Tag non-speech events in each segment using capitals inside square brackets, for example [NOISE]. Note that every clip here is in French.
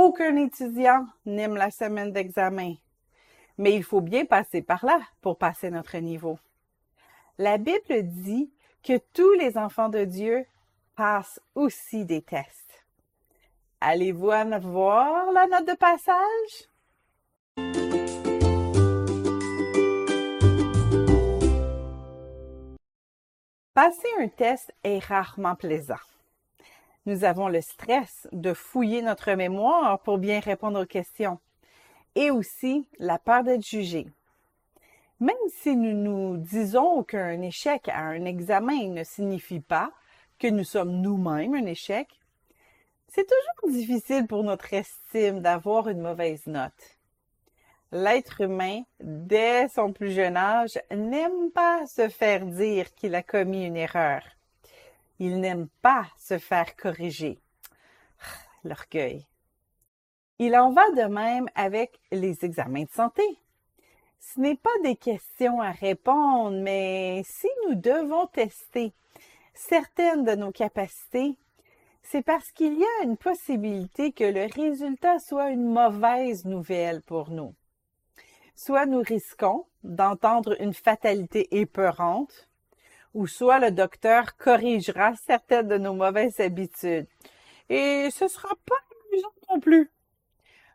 Aucun étudiant n'aime la semaine d'examen, mais il faut bien passer par là pour passer notre niveau. La Bible dit que tous les enfants de Dieu passent aussi des tests. Allez-vous voir la note de passage? Passer un test est rarement plaisant. Nous avons le stress de fouiller notre mémoire pour bien répondre aux questions et aussi la peur d'être jugé. Même si nous nous disons qu'un échec à un examen ne signifie pas que nous sommes nous-mêmes un échec, c'est toujours difficile pour notre estime d'avoir une mauvaise note. L'être humain, dès son plus jeune âge, n'aime pas se faire dire qu'il a commis une erreur. Il n'aime pas se faire corriger. L'orgueil. Il en va de même avec les examens de santé. Ce n'est pas des questions à répondre, mais si nous devons tester certaines de nos capacités, c'est parce qu'il y a une possibilité que le résultat soit une mauvaise nouvelle pour nous. Soit nous risquons d'entendre une fatalité épeurante, ou soit le docteur corrigera certaines de nos mauvaises habitudes. Et ce sera pas amusant non plus.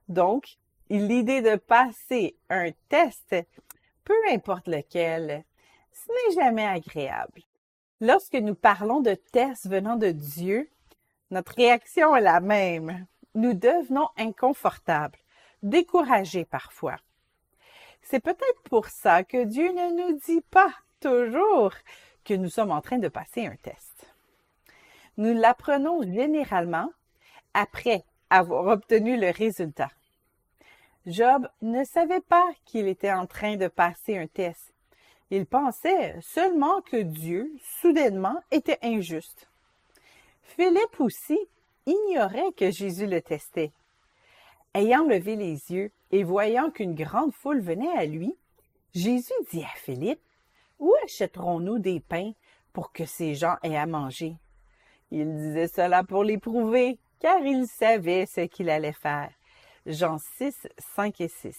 Donc, l'idée de passer un test, peu importe lequel, ce n'est jamais agréable. Lorsque nous parlons de tests venant de Dieu, notre réaction est la même. Nous devenons inconfortables, découragés parfois. C'est peut-être pour ça que Dieu ne nous dit pas toujours que nous sommes en train de passer un test. Nous l'apprenons généralement après avoir obtenu le résultat. Job ne savait pas qu'il était en train de passer un test. Il pensait seulement que Dieu, soudainement, était injuste. Philippe aussi ignorait que Jésus le testait. Ayant levé les yeux et voyant qu'une grande foule venait à lui, Jésus dit à Philippe, où achèterons-nous des pains pour que ces gens aient à manger? Il disait cela pour l'éprouver, car il savait ce qu'il allait faire. Jean 6, 5 et 6.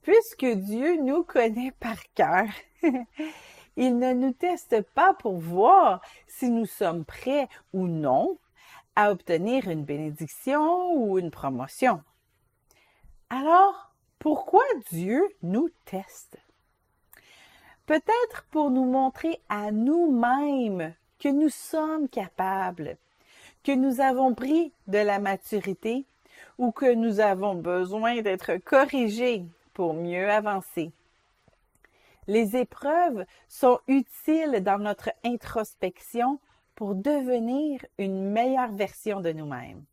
Puisque Dieu nous connaît par cœur, [LAUGHS] il ne nous teste pas pour voir si nous sommes prêts ou non à obtenir une bénédiction ou une promotion. Alors, pourquoi Dieu nous teste? Peut-être pour nous montrer à nous-mêmes que nous sommes capables, que nous avons pris de la maturité ou que nous avons besoin d'être corrigés pour mieux avancer. Les épreuves sont utiles dans notre introspection pour devenir une meilleure version de nous-mêmes.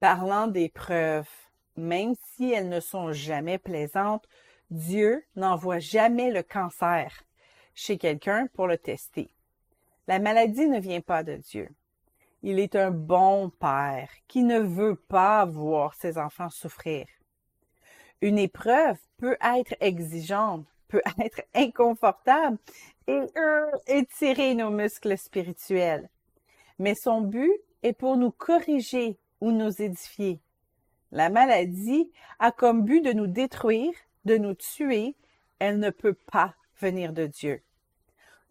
Parlant d'épreuves, même si elles ne sont jamais plaisantes, Dieu n'envoie jamais le cancer chez quelqu'un pour le tester. La maladie ne vient pas de Dieu. Il est un bon père qui ne veut pas voir ses enfants souffrir. Une épreuve peut être exigeante, peut être inconfortable et euh, étirer nos muscles spirituels. Mais son but est pour nous corriger ou nous édifier. La maladie a comme but de nous détruire de nous tuer, elle ne peut pas venir de Dieu.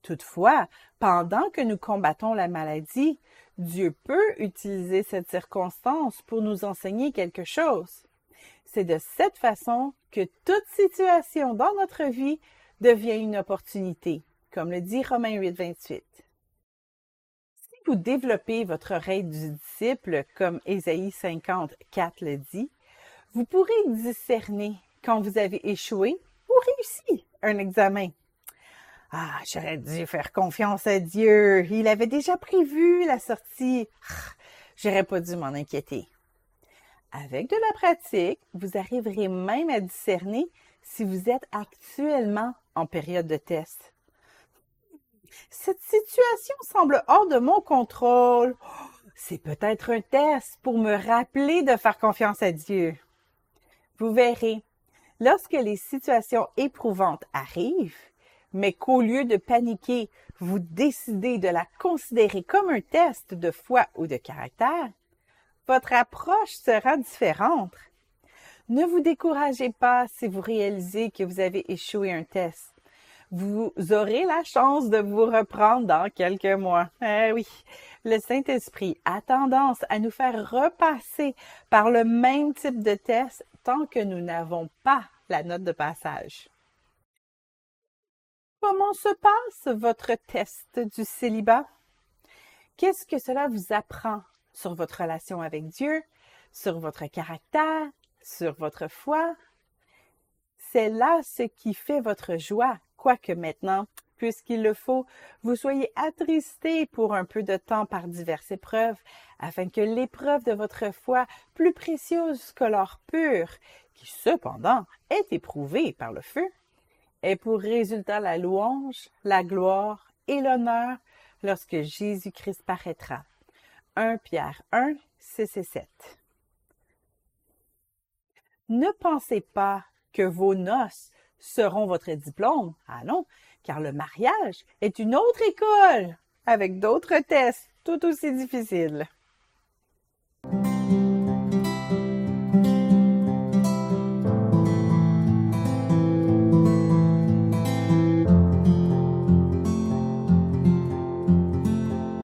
Toutefois, pendant que nous combattons la maladie, Dieu peut utiliser cette circonstance pour nous enseigner quelque chose. C'est de cette façon que toute situation dans notre vie devient une opportunité, comme le dit Romains 8, 28. Si vous développez votre oreille du disciple, comme Ésaïe 50, 4 le dit, vous pourrez discerner quand vous avez échoué ou réussi un examen. Ah, j'aurais dû faire confiance à Dieu. Il avait déjà prévu la sortie. Ah, j'aurais pas dû m'en inquiéter. Avec de la pratique, vous arriverez même à discerner si vous êtes actuellement en période de test. Cette situation semble hors de mon contrôle. C'est peut-être un test pour me rappeler de faire confiance à Dieu. Vous verrez, Lorsque les situations éprouvantes arrivent, mais qu'au lieu de paniquer, vous décidez de la considérer comme un test de foi ou de caractère, votre approche sera différente. Ne vous découragez pas si vous réalisez que vous avez échoué un test. Vous aurez la chance de vous reprendre dans quelques mois. Eh oui, le Saint-Esprit a tendance à nous faire repasser par le même type de test tant que nous n'avons pas la note de passage. Comment se passe votre test du célibat? Qu'est-ce que cela vous apprend sur votre relation avec Dieu, sur votre caractère, sur votre foi? C'est là ce qui fait votre joie, quoique maintenant, puisqu'il le faut, vous soyez attristés pour un peu de temps par diverses épreuves, afin que l'épreuve de votre foi, plus précieuse que l'or pur, qui cependant est éprouvée par le feu, ait pour résultat la louange, la gloire et l'honneur lorsque Jésus-Christ paraîtra. 1 Pierre 1, 6 et 7. Ne pensez pas que vos noces seront votre diplôme. Ah non, car le mariage est une autre école avec d'autres tests tout aussi difficiles.